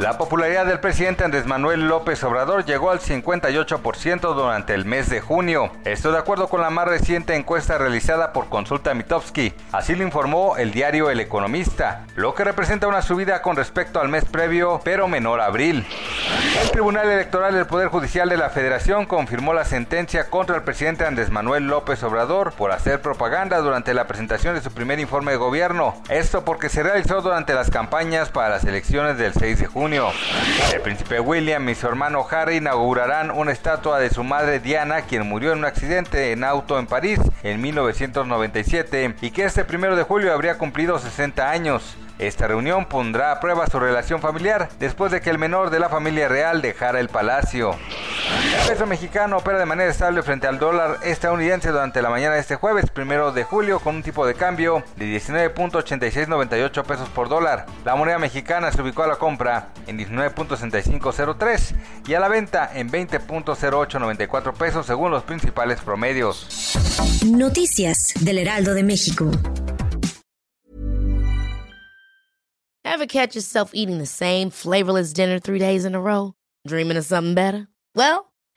La popularidad del presidente Andrés Manuel López Obrador llegó al 58% durante el mes de junio. Esto de acuerdo con la más reciente encuesta realizada por Consulta Mitofsky. Así lo informó el diario El Economista, lo que representa una subida con respecto al mes previo, pero menor abril. El Tribunal Electoral del Poder Judicial de la Federación confirmó la sentencia contra el presidente Andrés Manuel López Obrador por hacer propaganda durante la presentación de su primer informe de gobierno. Esto porque se realizó durante las campañas para las elecciones del 6 de junio. El príncipe William y su hermano Harry inaugurarán una estatua de su madre Diana, quien murió en un accidente en auto en París en 1997 y que este primero de julio habría cumplido 60 años. Esta reunión pondrá a prueba su relación familiar después de que el menor de la familia real dejara el palacio. El peso mexicano opera de manera estable frente al dólar estadounidense durante la mañana de este jueves, primero de julio, con un tipo de cambio de 19.8698 pesos por dólar. La moneda mexicana se ubicó a la compra en 19.6503 y a la venta en 20.0894 pesos según los principales promedios. Noticias del Heraldo de México. Ever catch yourself eating the same flavorless dinner three days in a row? Dreaming of something better? Well,